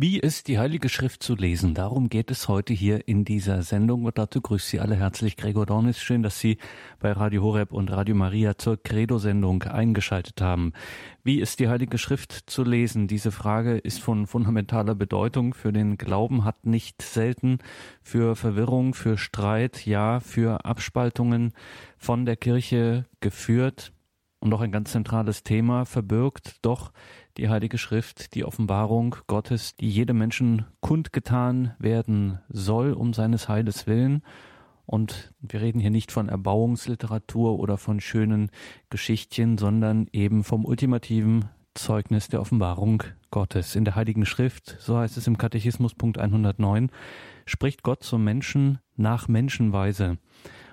Wie ist die Heilige Schrift zu lesen? Darum geht es heute hier in dieser Sendung und dazu grüßt Sie alle herzlich Gregor Dornis. Schön, dass Sie bei Radio Horeb und Radio Maria zur Credo-Sendung eingeschaltet haben. Wie ist die Heilige Schrift zu lesen? Diese Frage ist von fundamentaler Bedeutung für den Glauben, hat nicht selten für Verwirrung, für Streit, ja, für Abspaltungen von der Kirche geführt und auch ein ganz zentrales Thema verbirgt. Doch die Heilige Schrift, die Offenbarung Gottes, die jedem Menschen kundgetan werden soll um seines Heiles willen. Und wir reden hier nicht von Erbauungsliteratur oder von schönen Geschichtchen, sondern eben vom ultimativen Zeugnis der Offenbarung Gottes. In der Heiligen Schrift, so heißt es im Katechismus Punkt 109, spricht Gott zum Menschen nach Menschenweise.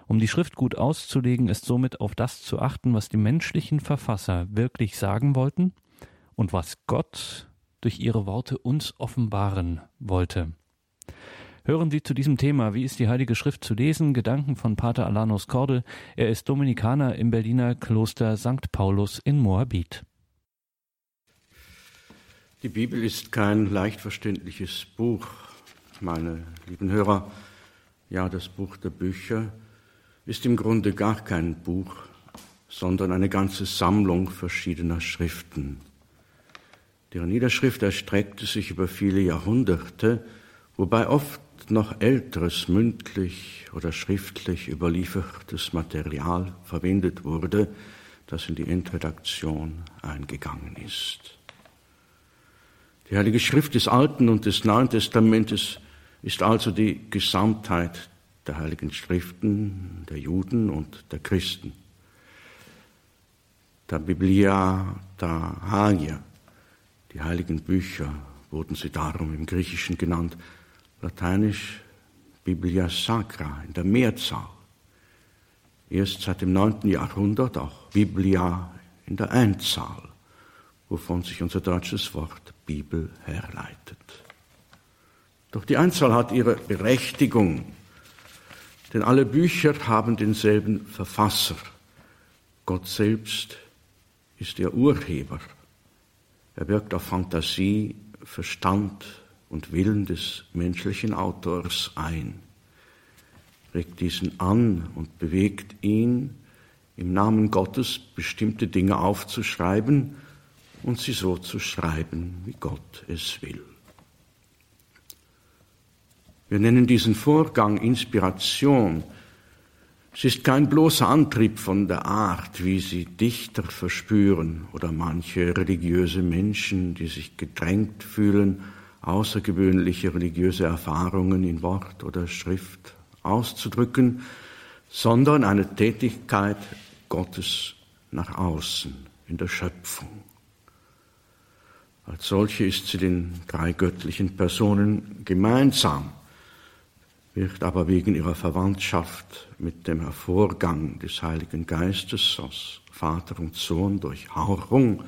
Um die Schrift gut auszulegen, ist somit auf das zu achten, was die menschlichen Verfasser wirklich sagen wollten und was Gott durch ihre Worte uns offenbaren wollte. Hören Sie zu diesem Thema, wie ist die Heilige Schrift zu lesen, Gedanken von Pater Alanos Korde. Er ist Dominikaner im Berliner Kloster St. Paulus in Moabit. Die Bibel ist kein leicht verständliches Buch, meine lieben Hörer. Ja, das Buch der Bücher ist im Grunde gar kein Buch, sondern eine ganze Sammlung verschiedener Schriften. Deren Niederschrift erstreckte sich über viele Jahrhunderte, wobei oft noch älteres mündlich oder schriftlich überliefertes Material verwendet wurde, das in die Endredaktion eingegangen ist. Die Heilige Schrift des Alten und des Neuen Testamentes ist also die Gesamtheit der Heiligen Schriften der Juden und der Christen. Der Biblia, der Hagia, die heiligen Bücher wurden sie darum im Griechischen genannt, lateinisch Biblia Sacra in der Mehrzahl. Erst seit dem 9. Jahrhundert auch Biblia in der Einzahl, wovon sich unser deutsches Wort Bibel herleitet. Doch die Einzahl hat ihre Berechtigung, denn alle Bücher haben denselben Verfasser. Gott selbst ist der Urheber er wirkt auf Fantasie, Verstand und Willen des menschlichen Autors ein, regt diesen an und bewegt ihn, im Namen Gottes bestimmte Dinge aufzuschreiben und sie so zu schreiben, wie Gott es will. Wir nennen diesen Vorgang Inspiration, es ist kein bloßer Antrieb von der Art, wie sie Dichter verspüren oder manche religiöse Menschen, die sich gedrängt fühlen, außergewöhnliche religiöse Erfahrungen in Wort oder Schrift auszudrücken, sondern eine Tätigkeit Gottes nach außen in der Schöpfung. Als solche ist sie den drei göttlichen Personen gemeinsam wird aber wegen ihrer Verwandtschaft mit dem Hervorgang des Heiligen Geistes aus Vater und Sohn durch Hauchung,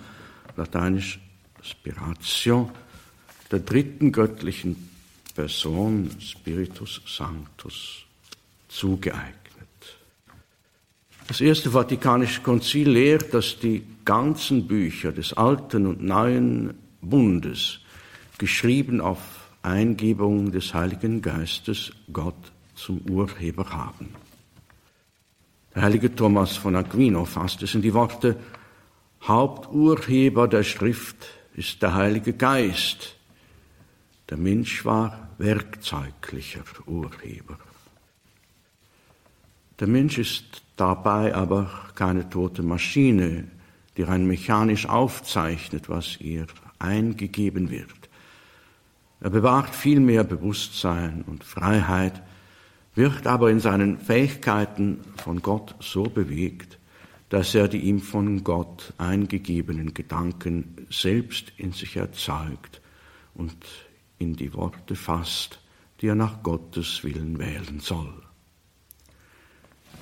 lateinisch Spiratio, der dritten göttlichen Person, Spiritus Sanctus, zugeeignet. Das Erste Vatikanische Konzil lehrt, dass die ganzen Bücher des Alten und Neuen Bundes, geschrieben auf Eingebung des Heiligen Geistes Gott zum Urheber haben. Der heilige Thomas von Aquino fasst es in die Worte, Haupturheber der Schrift ist der Heilige Geist. Der Mensch war werkzeuglicher Urheber. Der Mensch ist dabei aber keine tote Maschine, die rein mechanisch aufzeichnet, was ihr eingegeben wird. Er bewahrt viel mehr Bewusstsein und Freiheit, wird aber in seinen Fähigkeiten von Gott so bewegt, dass er die ihm von Gott eingegebenen Gedanken selbst in sich erzeugt und in die Worte fasst, die er nach Gottes Willen wählen soll.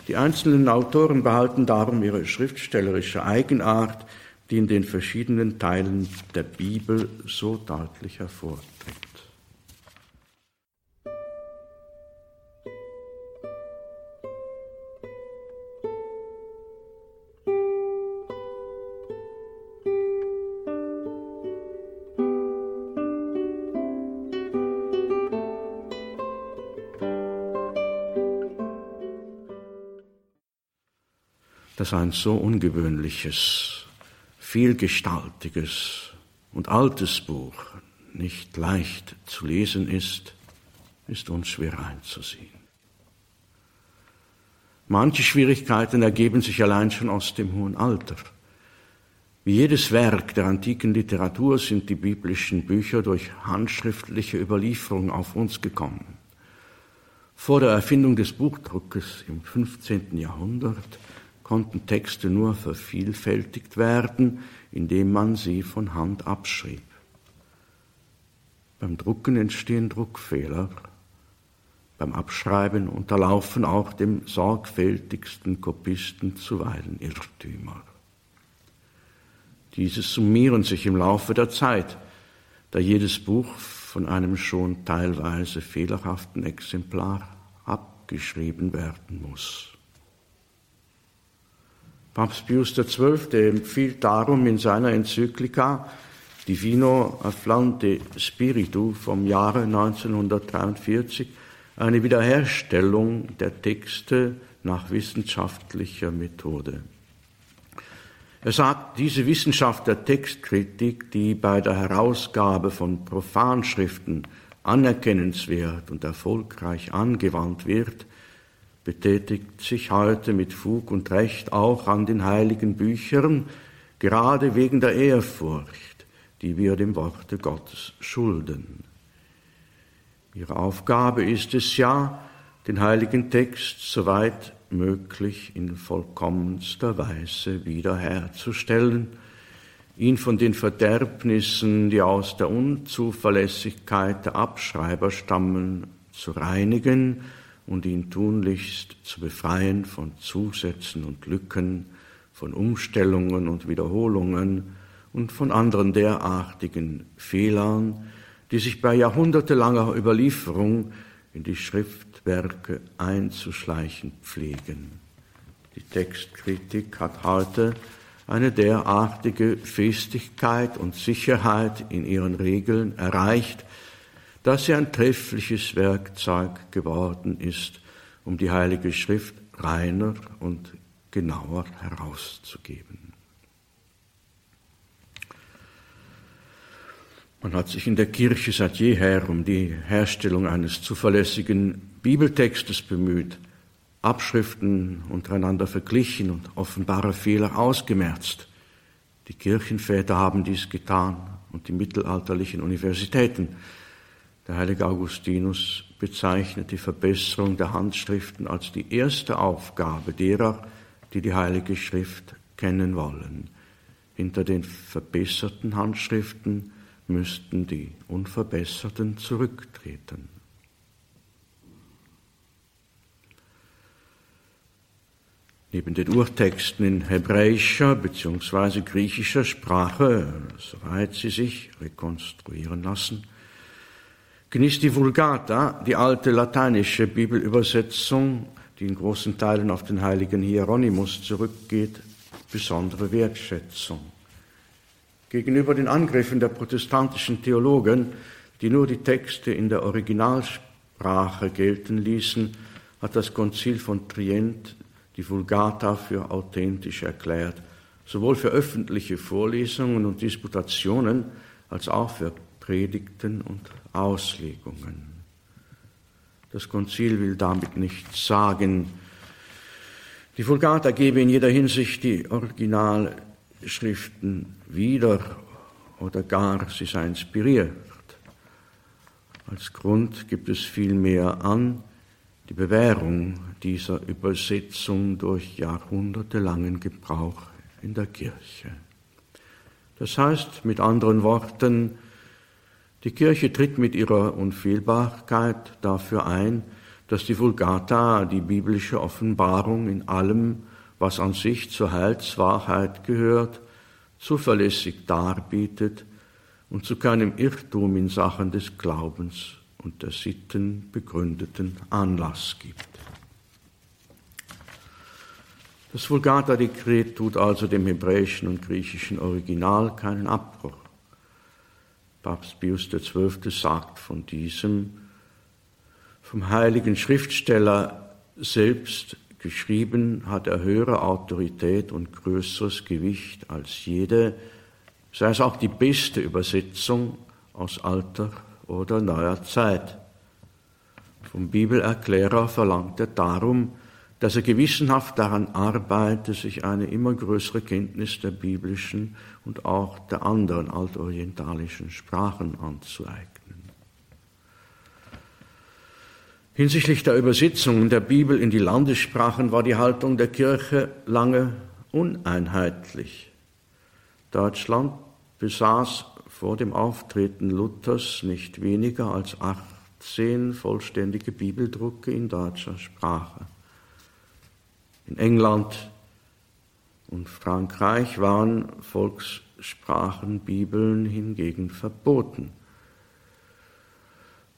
Die einzelnen Autoren behalten darum ihre schriftstellerische Eigenart, die in den verschiedenen Teilen der Bibel so deutlich hervortritt. Dass ein so ungewöhnliches, vielgestaltiges und altes Buch nicht leicht zu lesen ist, ist uns schwer einzusehen. Manche Schwierigkeiten ergeben sich allein schon aus dem hohen Alter. Wie jedes Werk der antiken Literatur sind die biblischen Bücher durch handschriftliche Überlieferung auf uns gekommen. Vor der Erfindung des Buchdruckes im 15. Jahrhundert konnten Texte nur vervielfältigt werden, indem man sie von Hand abschrieb. Beim Drucken entstehen Druckfehler, beim Abschreiben unterlaufen auch dem sorgfältigsten Kopisten zuweilen Irrtümer. Diese summieren sich im Laufe der Zeit, da jedes Buch von einem schon teilweise fehlerhaften Exemplar abgeschrieben werden muss. Papst Pius XII. empfiehlt darum in seiner Enzyklika Divino Afflante Spiritu vom Jahre 1943 eine Wiederherstellung der Texte nach wissenschaftlicher Methode. Er sagt, diese Wissenschaft der Textkritik, die bei der Herausgabe von Profanschriften anerkennenswert und erfolgreich angewandt wird, betätigt sich heute mit Fug und Recht auch an den heiligen Büchern, gerade wegen der Ehrfurcht, die wir dem Worte Gottes schulden. Ihre Aufgabe ist es ja, den heiligen Text soweit möglich in vollkommenster Weise wiederherzustellen, ihn von den Verderbnissen, die aus der Unzuverlässigkeit der Abschreiber stammen, zu reinigen und ihn tunlichst zu befreien von Zusätzen und Lücken, von Umstellungen und Wiederholungen und von anderen derartigen Fehlern, die sich bei jahrhundertelanger Überlieferung in die Schriftwerke einzuschleichen pflegen. Die Textkritik hat heute eine derartige Festigkeit und Sicherheit in ihren Regeln erreicht, dass sie ein treffliches Werkzeug geworden ist, um die Heilige Schrift reiner und genauer herauszugeben. Man hat sich in der Kirche seit jeher um die Herstellung eines zuverlässigen Bibeltextes bemüht, Abschriften untereinander verglichen und offenbare Fehler ausgemerzt. Die Kirchenväter haben dies getan und die mittelalterlichen Universitäten. Der heilige Augustinus bezeichnet die Verbesserung der Handschriften als die erste Aufgabe derer, die die heilige Schrift kennen wollen. Hinter den verbesserten Handschriften müssten die Unverbesserten zurücktreten. Neben den Urtexten in hebräischer bzw. griechischer Sprache, soweit sie sich rekonstruieren lassen, genießt die Vulgata, die alte lateinische Bibelübersetzung, die in großen Teilen auf den heiligen Hieronymus zurückgeht, besondere Wertschätzung. Gegenüber den Angriffen der protestantischen Theologen, die nur die Texte in der Originalsprache gelten ließen, hat das Konzil von Trient die Vulgata für authentisch erklärt, sowohl für öffentliche Vorlesungen und Disputationen als auch für Predigten und Auslegungen. Das Konzil will damit nicht sagen, die Vulgata gebe in jeder Hinsicht die Original Schriften wieder oder gar sie sei inspiriert. Als Grund gibt es vielmehr an die Bewährung dieser Übersetzung durch jahrhundertelangen Gebrauch in der Kirche. Das heißt mit anderen Worten, die Kirche tritt mit ihrer Unfehlbarkeit dafür ein, dass die Vulgata, die biblische Offenbarung in allem was an sich zur Heilswahrheit gehört, zuverlässig darbietet und zu keinem Irrtum in Sachen des Glaubens und der Sitten begründeten Anlass gibt. Das Vulgata-Dekret tut also dem hebräischen und griechischen Original keinen Abbruch. Papst Pius XII. sagt von diesem vom heiligen Schriftsteller selbst geschrieben hat er höhere Autorität und größeres Gewicht als jede, sei es auch die beste Übersetzung aus alter oder neuer Zeit. Vom Bibelerklärer verlangt er darum, dass er gewissenhaft daran arbeite, sich eine immer größere Kenntnis der biblischen und auch der anderen altorientalischen Sprachen anzueignen. Hinsichtlich der Übersetzung der Bibel in die Landessprachen war die Haltung der Kirche lange uneinheitlich. Deutschland besaß vor dem Auftreten Luthers nicht weniger als 18 vollständige Bibeldrucke in deutscher Sprache. In England und Frankreich waren Volkssprachenbibeln hingegen verboten.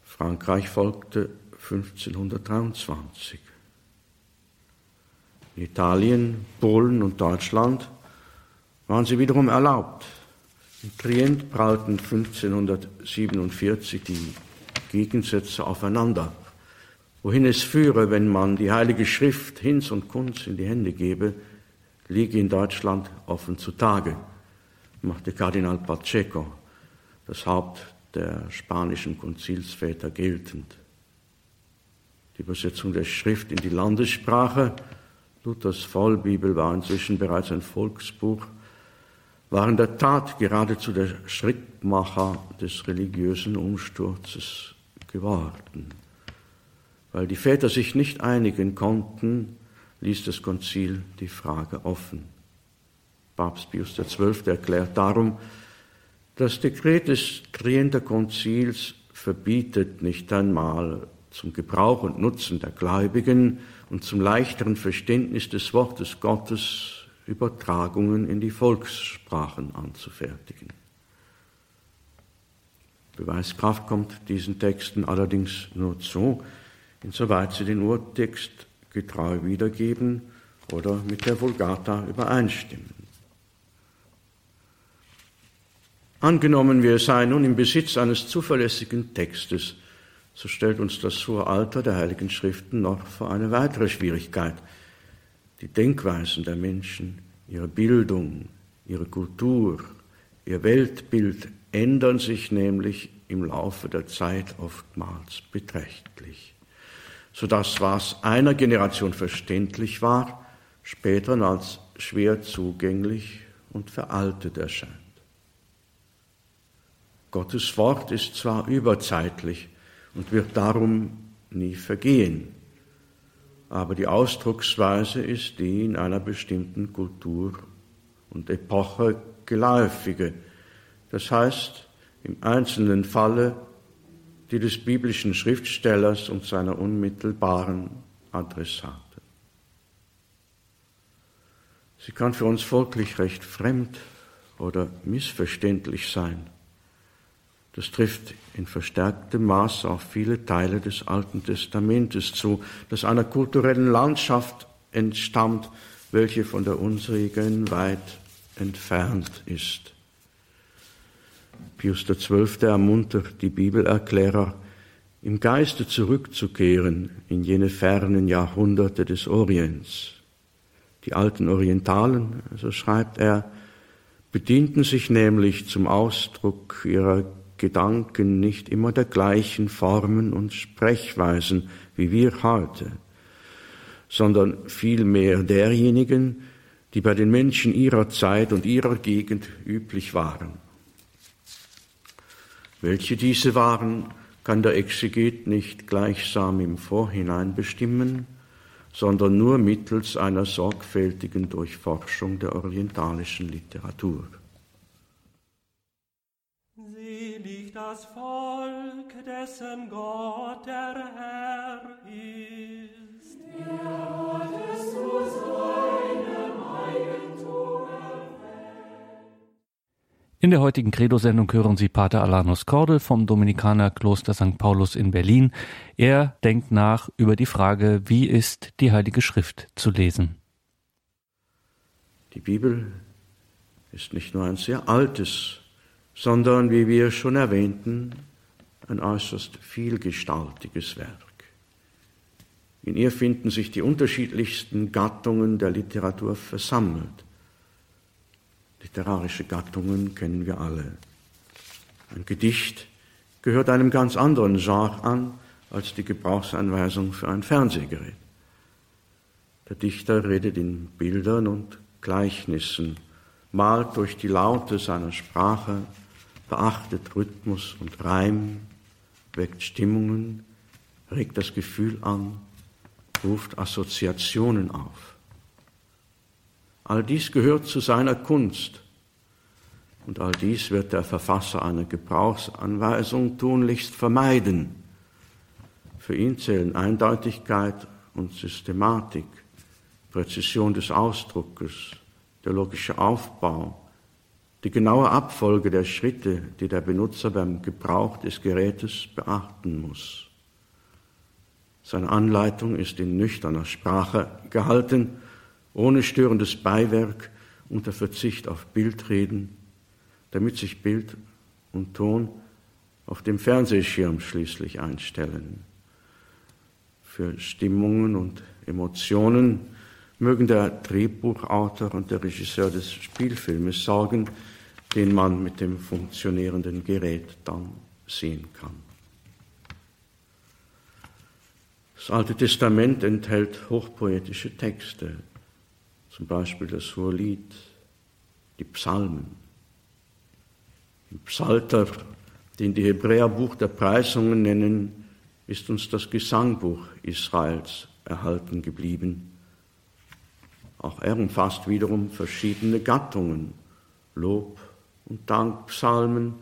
Frankreich folgte 1523. In Italien, Polen und Deutschland waren sie wiederum erlaubt. In Trient prallten 1547 die Gegensätze aufeinander. Wohin es führe, wenn man die Heilige Schrift Hinz und Kunz in die Hände gebe, liege in Deutschland offen zutage, machte Kardinal Pacheco, das Haupt der spanischen Konzilsväter, geltend die Übersetzung der Schrift in die Landessprache. Luthers Vollbibel war inzwischen bereits ein Volksbuch, war in der Tat geradezu der Schrittmacher des religiösen Umsturzes geworden. Weil die Väter sich nicht einigen konnten, ließ das Konzil die Frage offen. Papst Pius XII. erklärt darum, das Dekret des Trienter Konzils verbietet nicht einmal zum Gebrauch und Nutzen der Gläubigen und zum leichteren Verständnis des Wortes Gottes Übertragungen in die Volkssprachen anzufertigen. Beweiskraft kommt diesen Texten allerdings nur zu, insoweit sie den Urtext getreu wiedergeben oder mit der Vulgata übereinstimmen. Angenommen, wir seien nun im Besitz eines zuverlässigen Textes, so stellt uns das hohe Alter der Heiligen Schriften noch vor eine weitere Schwierigkeit. Die Denkweisen der Menschen, ihre Bildung, ihre Kultur, ihr Weltbild ändern sich nämlich im Laufe der Zeit oftmals beträchtlich, sodass was einer Generation verständlich war, später als schwer zugänglich und veraltet erscheint. Gottes Wort ist zwar überzeitlich, und wird darum nie vergehen. Aber die Ausdrucksweise ist die in einer bestimmten Kultur und Epoche geläufige. Das heißt, im einzelnen Falle die des biblischen Schriftstellers und seiner unmittelbaren Adressate. Sie kann für uns folglich recht fremd oder missverständlich sein. Das trifft in verstärktem Maß auf viele Teile des Alten Testamentes zu, das einer kulturellen Landschaft entstammt, welche von der unsrigen weit entfernt ist. Pius XII. ermuntert die Bibelerklärer, im Geiste zurückzukehren in jene fernen Jahrhunderte des Orients. Die alten Orientalen, so schreibt er, bedienten sich nämlich zum Ausdruck ihrer Gedanken nicht immer der gleichen Formen und Sprechweisen wie wir heute, sondern vielmehr derjenigen, die bei den Menschen ihrer Zeit und ihrer Gegend üblich waren. Welche diese waren, kann der Exeget nicht gleichsam im Vorhinein bestimmen, sondern nur mittels einer sorgfältigen Durchforschung der orientalischen Literatur. das Volk, dessen Gott der Herr ist. Der hat es zu seinem Eigentum in der heutigen Credo-Sendung hören Sie Pater Alanus Kordel vom Dominikanerkloster St. Paulus in Berlin. Er denkt nach über die Frage, wie ist die Heilige Schrift zu lesen. Die Bibel ist nicht nur ein sehr altes sondern, wie wir schon erwähnten, ein äußerst vielgestaltiges Werk. In ihr finden sich die unterschiedlichsten Gattungen der Literatur versammelt. Literarische Gattungen kennen wir alle. Ein Gedicht gehört einem ganz anderen Genre an als die Gebrauchsanweisung für ein Fernsehgerät. Der Dichter redet in Bildern und Gleichnissen, malt durch die Laute seiner Sprache, beachtet Rhythmus und Reim, weckt Stimmungen, regt das Gefühl an, ruft Assoziationen auf. All dies gehört zu seiner Kunst. Und all dies wird der Verfasser einer Gebrauchsanweisung tunlichst vermeiden. Für ihn zählen Eindeutigkeit und Systematik, Präzision des Ausdruckes, der logische Aufbau, die genaue Abfolge der Schritte, die der Benutzer beim Gebrauch des Gerätes beachten muss. Seine Anleitung ist in nüchterner Sprache gehalten, ohne störendes Beiwerk, unter Verzicht auf Bildreden, damit sich Bild und Ton auf dem Fernsehschirm schließlich einstellen. Für Stimmungen und Emotionen mögen der Drehbuchautor und der Regisseur des Spielfilmes sorgen, den man mit dem funktionierenden Gerät dann sehen kann. Das Alte Testament enthält hochpoetische Texte, zum Beispiel das Hohelied, die Psalmen. Im Psalter, den die Hebräer Buch der Preisungen nennen, ist uns das Gesangbuch Israels erhalten geblieben. Auch er umfasst wiederum verschiedene Gattungen, Lob und Dankpsalmen,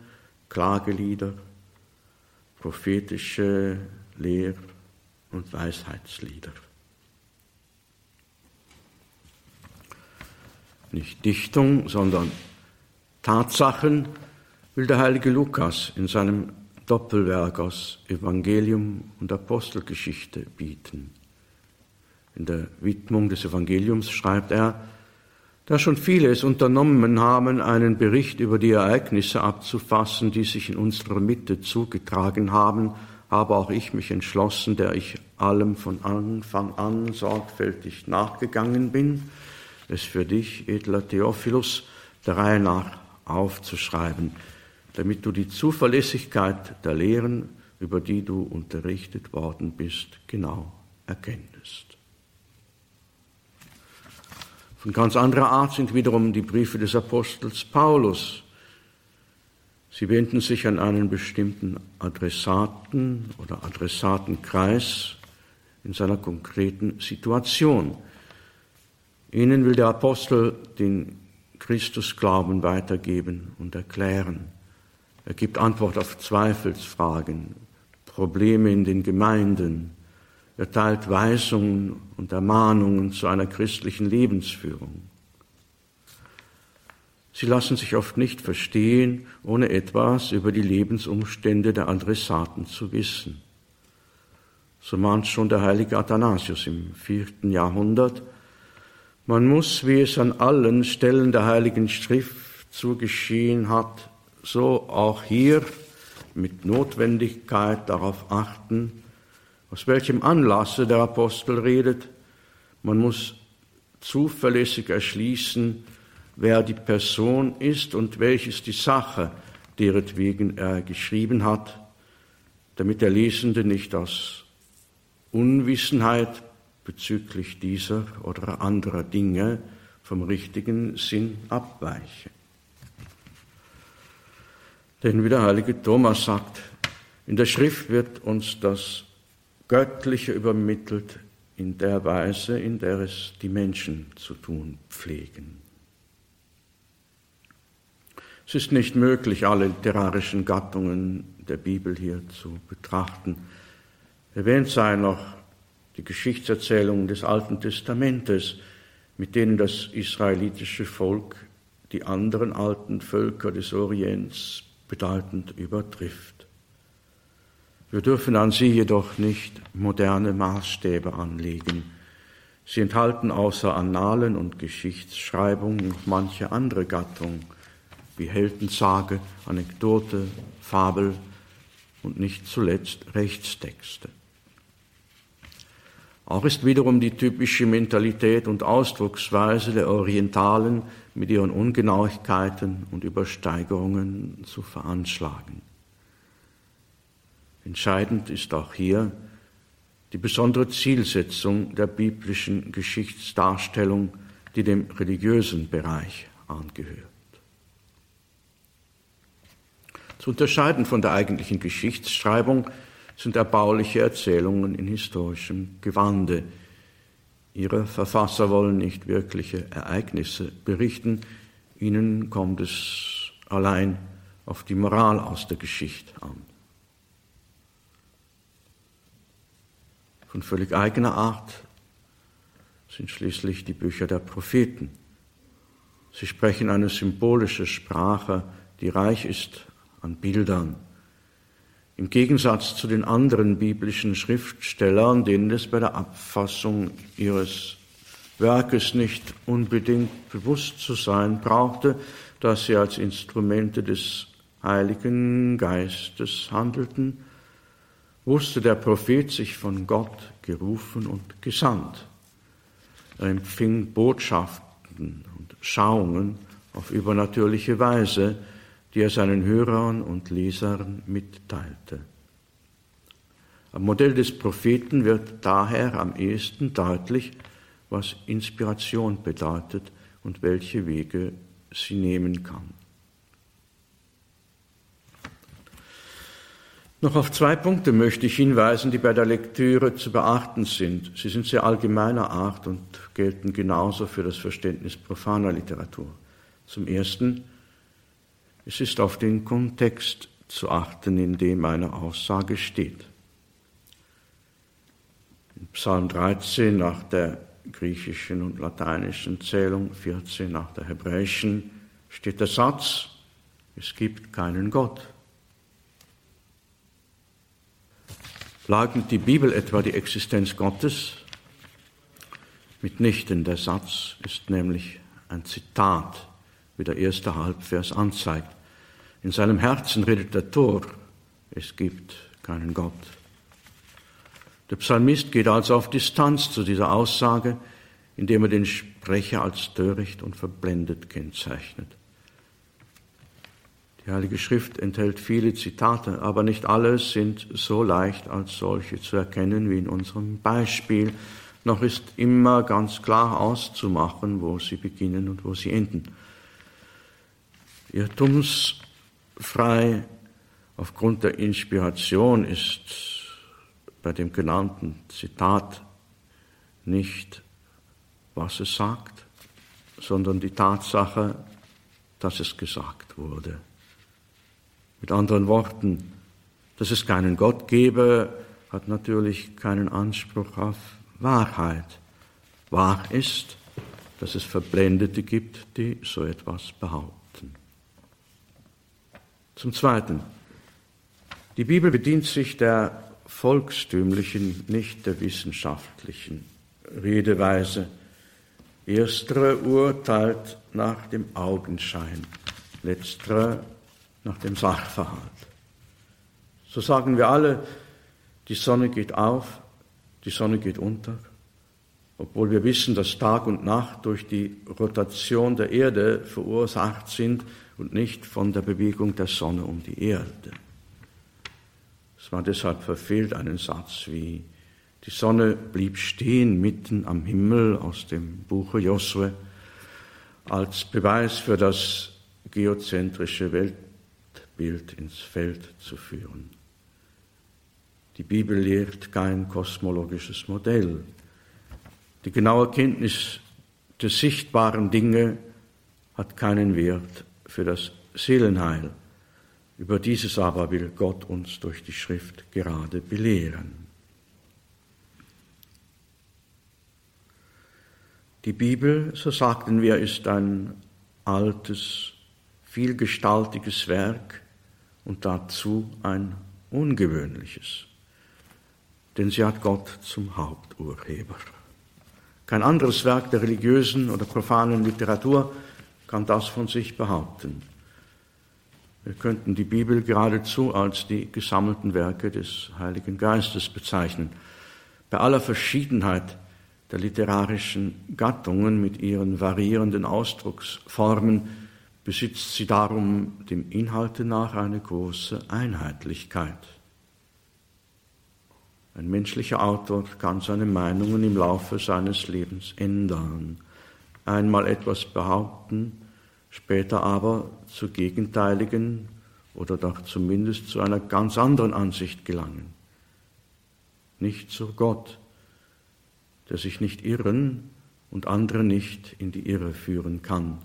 Klagelieder, prophetische Lehr- und Weisheitslieder. Nicht Dichtung, sondern Tatsachen will der heilige Lukas in seinem Doppelwerk aus Evangelium und Apostelgeschichte bieten. In der Widmung des Evangeliums schreibt er, da schon viele es unternommen haben, einen Bericht über die Ereignisse abzufassen, die sich in unserer Mitte zugetragen haben, habe auch ich mich entschlossen, der ich allem von Anfang an sorgfältig nachgegangen bin, es für dich, edler Theophilus, der Reihe nach aufzuschreiben, damit du die Zuverlässigkeit der Lehren, über die du unterrichtet worden bist, genau erkennst. Von ganz anderer Art sind wiederum die Briefe des Apostels Paulus, Sie wenden sich an einen bestimmten Adressaten oder Adressatenkreis in seiner konkreten Situation. Ihnen will der Apostel den Christusglauben weitergeben und erklären. Er gibt Antwort auf Zweifelsfragen, Probleme in den Gemeinden. Er teilt Weisungen und Ermahnungen zu einer christlichen Lebensführung. Sie lassen sich oft nicht verstehen, ohne etwas über die Lebensumstände der Adressaten zu wissen. So mahnt schon der heilige Athanasius im vierten Jahrhundert, man muss, wie es an allen Stellen der heiligen Schrift zugeschehen hat, so auch hier mit Notwendigkeit darauf achten, aus welchem Anlasse der Apostel redet. Man muss zuverlässig erschließen, wer die Person ist und welches die Sache, deretwegen er geschrieben hat, damit der Lesende nicht aus Unwissenheit bezüglich dieser oder anderer Dinge vom richtigen Sinn abweiche. Denn wie der heilige Thomas sagt, in der Schrift wird uns das Göttliche übermittelt in der Weise, in der es die Menschen zu tun pflegen. Es ist nicht möglich, alle literarischen Gattungen der Bibel hier zu betrachten. Erwähnt sei noch die Geschichtserzählungen des Alten Testamentes, mit denen das israelitische Volk die anderen alten Völker des Orients bedeutend übertrifft. Wir dürfen an sie jedoch nicht moderne Maßstäbe anlegen. Sie enthalten außer Annalen und Geschichtsschreibung noch manche andere Gattung, wie Heldensage, Anekdote, Fabel und nicht zuletzt Rechtstexte. Auch ist wiederum die typische Mentalität und Ausdrucksweise der Orientalen mit ihren Ungenauigkeiten und Übersteigerungen zu veranschlagen. Entscheidend ist auch hier die besondere Zielsetzung der biblischen Geschichtsdarstellung, die dem religiösen Bereich angehört. Zu unterscheiden von der eigentlichen Geschichtsschreibung sind erbauliche Erzählungen in historischem Gewande. Ihre Verfasser wollen nicht wirkliche Ereignisse berichten, ihnen kommt es allein auf die Moral aus der Geschichte an. Von völlig eigener Art sind schließlich die Bücher der Propheten. Sie sprechen eine symbolische Sprache, die reich ist an Bildern. Im Gegensatz zu den anderen biblischen Schriftstellern, denen es bei der Abfassung ihres Werkes nicht unbedingt bewusst zu sein brauchte, dass sie als Instrumente des Heiligen Geistes handelten, wusste der Prophet sich von Gott gerufen und gesandt. Er empfing Botschaften und Schauungen auf übernatürliche Weise, die er seinen Hörern und Lesern mitteilte. Am Modell des Propheten wird daher am ehesten deutlich, was Inspiration bedeutet und welche Wege sie nehmen kann. Noch auf zwei Punkte möchte ich hinweisen, die bei der Lektüre zu beachten sind. Sie sind sehr allgemeiner Art und gelten genauso für das Verständnis profaner Literatur. Zum Ersten, es ist auf den Kontext zu achten, in dem eine Aussage steht. In Psalm 13 nach der griechischen und lateinischen Zählung, 14 nach der hebräischen, steht der Satz, es gibt keinen Gott. Leugnet die Bibel etwa die Existenz Gottes? Mitnichten, der Satz ist nämlich ein Zitat, wie der erste Halbvers anzeigt. In seinem Herzen redet der Tor, es gibt keinen Gott. Der Psalmist geht also auf Distanz zu dieser Aussage, indem er den Sprecher als töricht und verblendet kennzeichnet. Die Heilige Schrift enthält viele Zitate, aber nicht alle sind so leicht als solche zu erkennen wie in unserem Beispiel. Noch ist immer ganz klar auszumachen, wo sie beginnen und wo sie enden. Irrtums frei aufgrund der Inspiration ist bei dem genannten Zitat nicht, was es sagt, sondern die Tatsache, dass es gesagt wurde. Mit anderen Worten, dass es keinen Gott gebe, hat natürlich keinen Anspruch auf Wahrheit. Wahr ist, dass es Verblendete gibt, die so etwas behaupten. Zum Zweiten, die Bibel bedient sich der volkstümlichen, nicht der wissenschaftlichen Redeweise. Erstere urteilt nach dem Augenschein, letztere nach dem Sachverhalt. So sagen wir alle, die Sonne geht auf, die Sonne geht unter, obwohl wir wissen, dass Tag und Nacht durch die Rotation der Erde verursacht sind und nicht von der Bewegung der Sonne um die Erde. Es war deshalb verfehlt einen Satz wie die Sonne blieb stehen mitten am Himmel aus dem Buche Josue als Beweis für das geozentrische Weltbild ins Feld zu führen. Die Bibel lehrt kein kosmologisches Modell. Die genaue Kenntnis der sichtbaren Dinge hat keinen Wert für das Seelenheil. Über dieses aber will Gott uns durch die Schrift gerade belehren. Die Bibel, so sagten wir, ist ein altes, vielgestaltiges Werk und dazu ein ungewöhnliches, denn sie hat Gott zum Haupturheber. Kein anderes Werk der religiösen oder profanen Literatur kann das von sich behaupten. Wir könnten die Bibel geradezu als die gesammelten Werke des Heiligen Geistes bezeichnen. Bei aller Verschiedenheit der literarischen Gattungen mit ihren variierenden Ausdrucksformen besitzt sie darum dem Inhalte nach eine große Einheitlichkeit. Ein menschlicher Autor kann seine Meinungen im Laufe seines Lebens ändern, einmal etwas behaupten, später aber zu gegenteiligen oder doch zumindest zu einer ganz anderen Ansicht gelangen. Nicht zu Gott, der sich nicht irren und andere nicht in die Irre führen kann,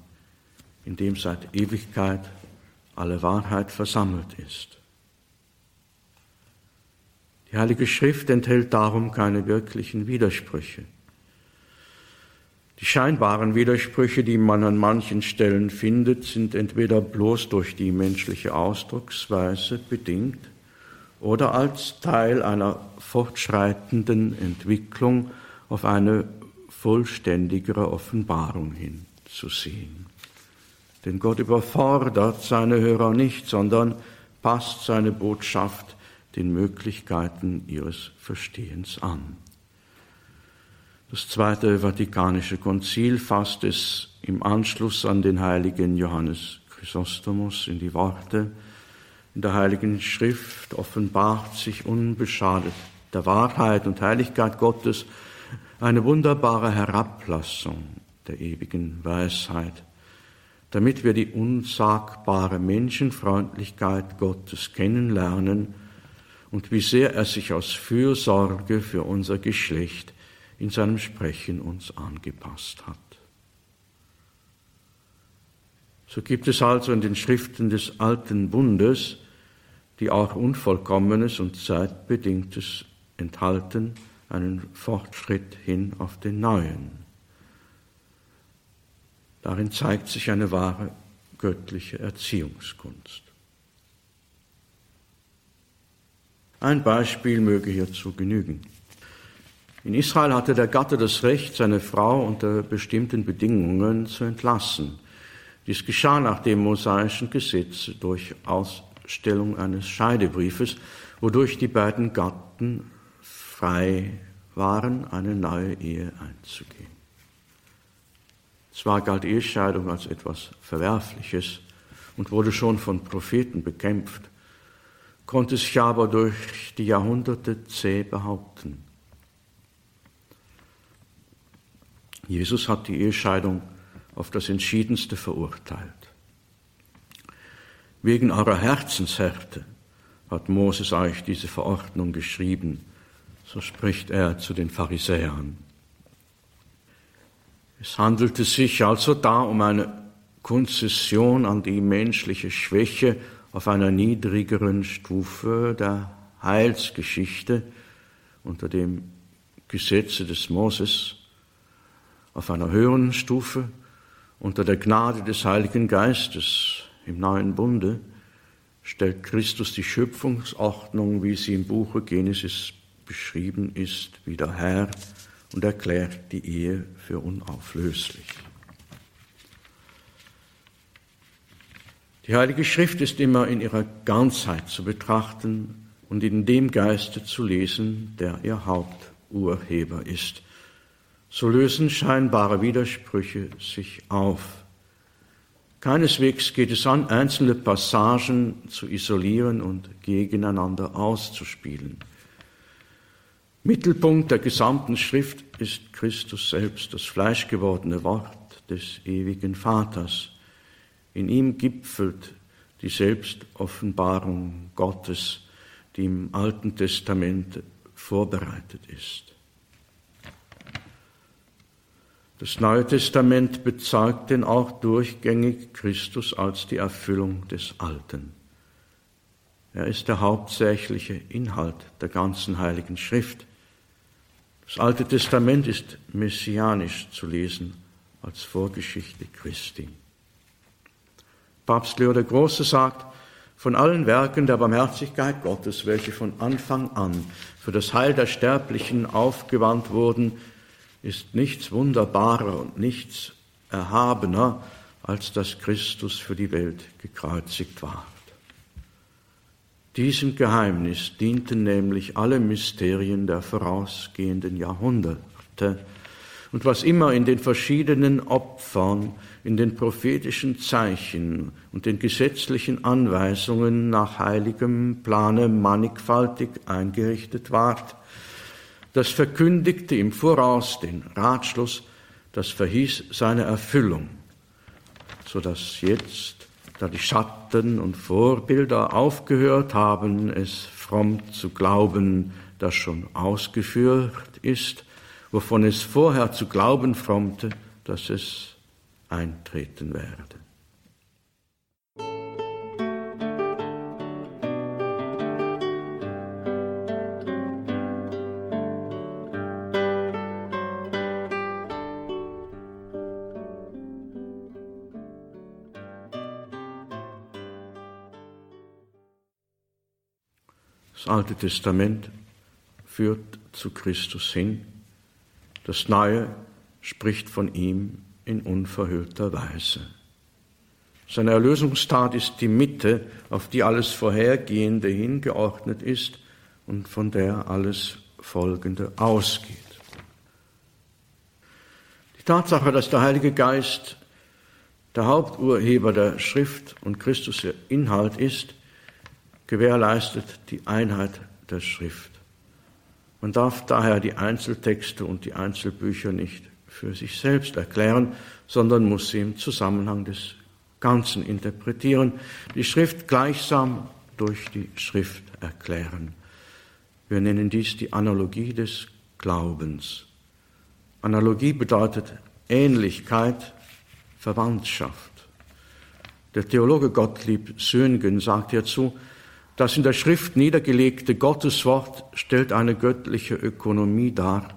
in dem seit Ewigkeit alle Wahrheit versammelt ist. Die Heilige Schrift enthält darum keine wirklichen Widersprüche. Die scheinbaren Widersprüche, die man an manchen Stellen findet, sind entweder bloß durch die menschliche Ausdrucksweise bedingt oder als Teil einer fortschreitenden Entwicklung auf eine vollständigere Offenbarung hinzusehen. Denn Gott überfordert seine Hörer nicht, sondern passt seine Botschaft den Möglichkeiten ihres Verstehens an. Das Zweite Vatikanische Konzil fasst es im Anschluss an den heiligen Johannes Chrysostomus in die Worte, in der heiligen Schrift offenbart sich unbeschadet der Wahrheit und Heiligkeit Gottes eine wunderbare Herablassung der ewigen Weisheit, damit wir die unsagbare Menschenfreundlichkeit Gottes kennenlernen und wie sehr er sich aus Fürsorge für unser Geschlecht in seinem Sprechen uns angepasst hat. So gibt es also in den Schriften des alten Bundes, die auch Unvollkommenes und Zeitbedingtes enthalten, einen Fortschritt hin auf den neuen. Darin zeigt sich eine wahre göttliche Erziehungskunst. Ein Beispiel möge hierzu genügen. In Israel hatte der Gatte das Recht, seine Frau unter bestimmten Bedingungen zu entlassen. Dies geschah nach dem mosaischen Gesetz durch Ausstellung eines Scheidebriefes, wodurch die beiden Gatten frei waren, eine neue Ehe einzugehen. Zwar galt Ehescheidung als etwas Verwerfliches und wurde schon von Propheten bekämpft, konnte sich aber durch die Jahrhunderte zäh behaupten. Jesus hat die Ehescheidung auf das Entschiedenste verurteilt. Wegen eurer Herzenshärte hat Moses euch diese Verordnung geschrieben, so spricht er zu den Pharisäern. Es handelte sich also da um eine Konzession an die menschliche Schwäche auf einer niedrigeren Stufe der Heilsgeschichte unter dem Gesetze des Moses auf einer höheren Stufe unter der Gnade des Heiligen Geistes im neuen Bunde stellt Christus die Schöpfungsordnung, wie sie im Buche Genesis beschrieben ist, wieder her und erklärt die Ehe für unauflöslich. Die Heilige Schrift ist immer in ihrer Ganzheit zu betrachten und in dem Geiste zu lesen, der ihr Haupturheber ist so lösen scheinbare Widersprüche sich auf. Keineswegs geht es an, einzelne Passagen zu isolieren und gegeneinander auszuspielen. Mittelpunkt der gesamten Schrift ist Christus selbst, das fleischgewordene Wort des ewigen Vaters. In ihm gipfelt die Selbstoffenbarung Gottes, die im Alten Testament vorbereitet ist. Das Neue Testament bezeugt denn auch durchgängig Christus als die Erfüllung des Alten. Er ist der hauptsächliche Inhalt der ganzen Heiligen Schrift. Das Alte Testament ist messianisch zu lesen als Vorgeschichte Christi. Papst Leo der Große sagt, von allen Werken der Barmherzigkeit Gottes, welche von Anfang an für das Heil der Sterblichen aufgewandt wurden, ist nichts wunderbarer und nichts erhabener, als dass Christus für die Welt gekreuzigt ward. Diesem Geheimnis dienten nämlich alle Mysterien der vorausgehenden Jahrhunderte. Und was immer in den verschiedenen Opfern, in den prophetischen Zeichen und den gesetzlichen Anweisungen nach heiligem Plane mannigfaltig eingerichtet ward, das verkündigte im Voraus den Ratschluss, das verhieß seine Erfüllung, so dass jetzt da die Schatten und Vorbilder aufgehört haben, es fromm zu glauben, das schon ausgeführt ist, wovon es vorher zu glauben frommte, dass es eintreten werde. Das Alte Testament führt zu Christus hin. Das Neue spricht von ihm in unverhüllter Weise. Seine Erlösungstat ist die Mitte, auf die alles Vorhergehende hingeordnet ist und von der alles Folgende ausgeht. Die Tatsache, dass der Heilige Geist der Haupturheber der Schrift und Christus der Inhalt ist, gewährleistet die Einheit der Schrift. Man darf daher die Einzeltexte und die Einzelbücher nicht für sich selbst erklären, sondern muss sie im Zusammenhang des Ganzen interpretieren, die Schrift gleichsam durch die Schrift erklären. Wir nennen dies die Analogie des Glaubens. Analogie bedeutet Ähnlichkeit, Verwandtschaft. Der Theologe Gottlieb Söhngen sagt hierzu, das in der Schrift niedergelegte Gotteswort stellt eine göttliche Ökonomie dar,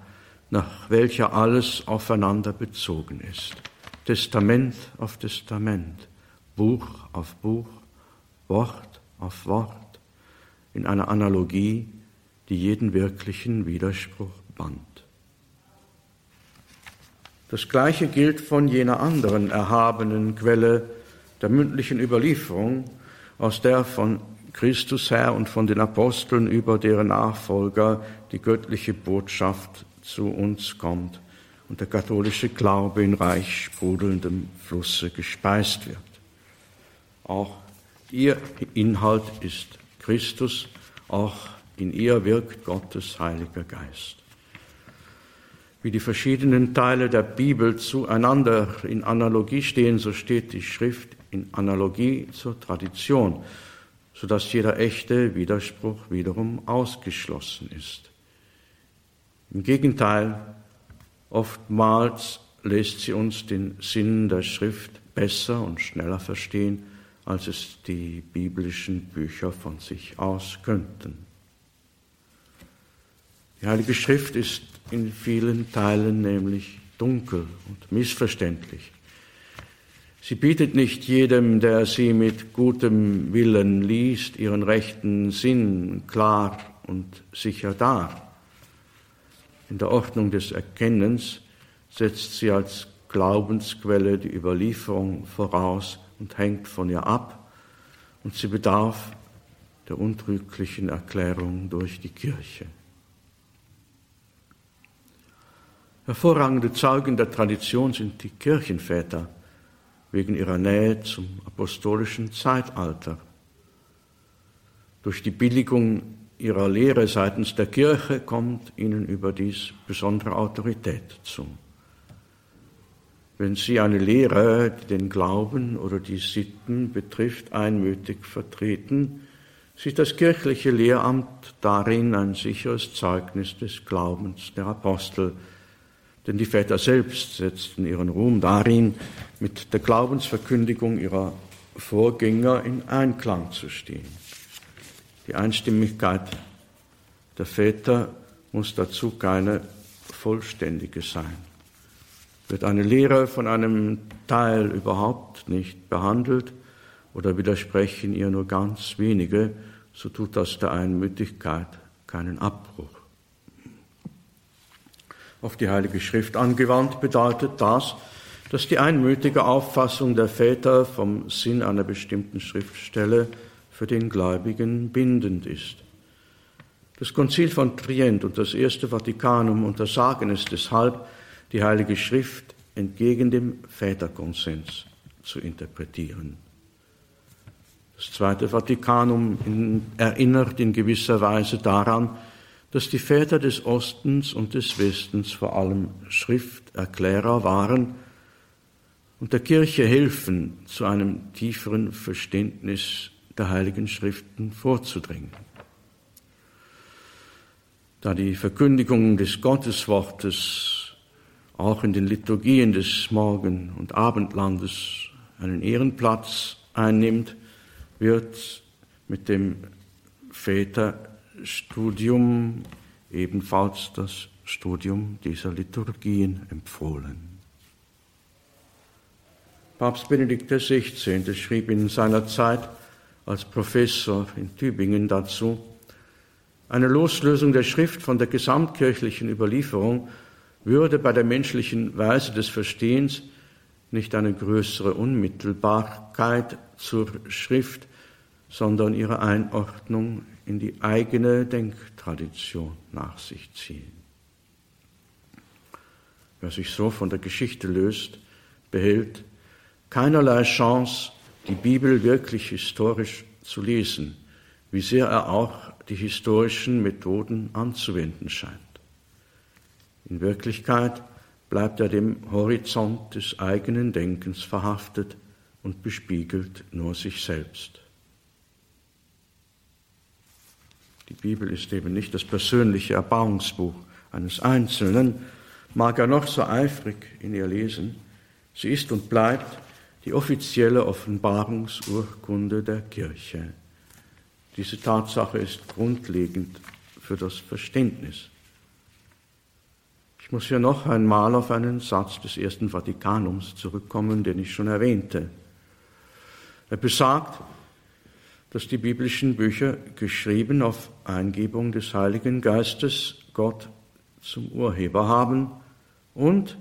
nach welcher alles aufeinander bezogen ist. Testament auf Testament, Buch auf Buch, Wort auf Wort, in einer Analogie, die jeden wirklichen Widerspruch band. Das Gleiche gilt von jener anderen erhabenen Quelle der mündlichen Überlieferung, aus der von Christus her und von den Aposteln über deren Nachfolger die göttliche Botschaft zu uns kommt und der katholische Glaube in reich sprudelndem Flusse gespeist wird. Auch ihr Inhalt ist Christus, auch in ihr wirkt Gottes Heiliger Geist. Wie die verschiedenen Teile der Bibel zueinander in Analogie stehen, so steht die Schrift in Analogie zur Tradition sodass jeder echte Widerspruch wiederum ausgeschlossen ist. Im Gegenteil, oftmals lässt sie uns den Sinn der Schrift besser und schneller verstehen, als es die biblischen Bücher von sich aus könnten. Die Heilige Schrift ist in vielen Teilen nämlich dunkel und missverständlich. Sie bietet nicht jedem, der sie mit gutem Willen liest, ihren rechten Sinn klar und sicher dar. In der Ordnung des Erkennens setzt sie als Glaubensquelle die Überlieferung voraus und hängt von ihr ab, und sie bedarf der untrüglichen Erklärung durch die Kirche. Hervorragende Zeugen der Tradition sind die Kirchenväter, wegen ihrer Nähe zum apostolischen Zeitalter. Durch die Billigung ihrer Lehre seitens der Kirche kommt ihnen überdies besondere Autorität zu. Wenn sie eine Lehre, die den Glauben oder die Sitten betrifft, einmütig vertreten, sieht das kirchliche Lehramt darin ein sicheres Zeugnis des Glaubens der Apostel, denn die Väter selbst setzten ihren Ruhm darin, mit der Glaubensverkündigung ihrer Vorgänger in Einklang zu stehen. Die Einstimmigkeit der Väter muss dazu keine vollständige sein. Wird eine Lehre von einem Teil überhaupt nicht behandelt oder widersprechen ihr nur ganz wenige, so tut das der Einmütigkeit keinen Abbruch auf die Heilige Schrift angewandt, bedeutet das, dass die einmütige Auffassung der Väter vom Sinn einer bestimmten Schriftstelle für den Gläubigen bindend ist. Das Konzil von Trient und das Erste Vatikanum untersagen es deshalb, die Heilige Schrift entgegen dem Väterkonsens zu interpretieren. Das Zweite Vatikanum erinnert in gewisser Weise daran, dass die Väter des Ostens und des Westens vor allem Schrifterklärer waren und der Kirche helfen, zu einem tieferen Verständnis der Heiligen Schriften vorzudringen. Da die Verkündigung des Gotteswortes auch in den Liturgien des Morgen- und Abendlandes einen Ehrenplatz einnimmt, wird mit dem Väterstudium ebenfalls das Studium dieser Liturgien empfohlen. Papst Benedikt XVI. schrieb in seiner Zeit als Professor in Tübingen dazu, eine Loslösung der Schrift von der gesamtkirchlichen Überlieferung würde bei der menschlichen Weise des Verstehens nicht eine größere Unmittelbarkeit zur Schrift, sondern ihre Einordnung in die eigene Denktradition nach sich ziehen. Wer sich so von der Geschichte löst, behält keinerlei Chance, die Bibel wirklich historisch zu lesen, wie sehr er auch die historischen Methoden anzuwenden scheint. In Wirklichkeit bleibt er dem Horizont des eigenen Denkens verhaftet und bespiegelt nur sich selbst. Die Bibel ist eben nicht das persönliche Erbauungsbuch eines Einzelnen, mag er noch so eifrig in ihr lesen, sie ist und bleibt die offizielle Offenbarungsurkunde der Kirche. Diese Tatsache ist grundlegend für das Verständnis. Ich muss hier noch einmal auf einen Satz des Ersten Vatikanums zurückkommen, den ich schon erwähnte. Er besagt, dass die biblischen Bücher geschrieben auf Eingebung des Heiligen Geistes Gott zum Urheber haben und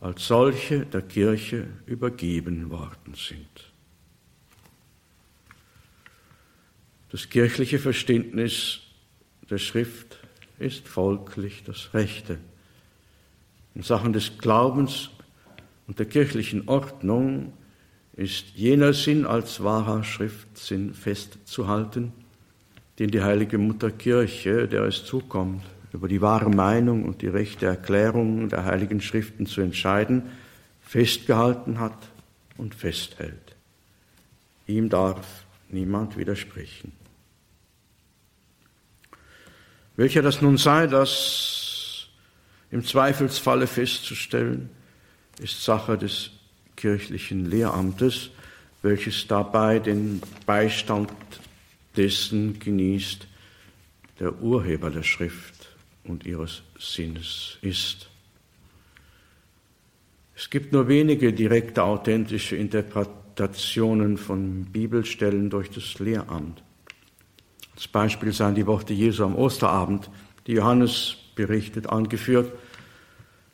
als solche der Kirche übergeben worden sind. Das kirchliche Verständnis der Schrift ist folglich das Rechte. In Sachen des Glaubens und der kirchlichen Ordnung ist jener Sinn als wahrer Schriftsinn festzuhalten, den die heilige Mutter Kirche, der es zukommt, über die wahre Meinung und die rechte Erklärung der heiligen Schriften zu entscheiden, festgehalten hat und festhält. Ihm darf niemand widersprechen. Welcher das nun sei, das im Zweifelsfalle festzustellen, ist Sache des kirchlichen Lehramtes, welches dabei den Beistand dessen genießt, der Urheber der Schrift und ihres Sinnes ist. Es gibt nur wenige direkte authentische Interpretationen von Bibelstellen durch das Lehramt. Als Beispiel seien die Worte Jesu am Osterabend, die Johannes berichtet, angeführt.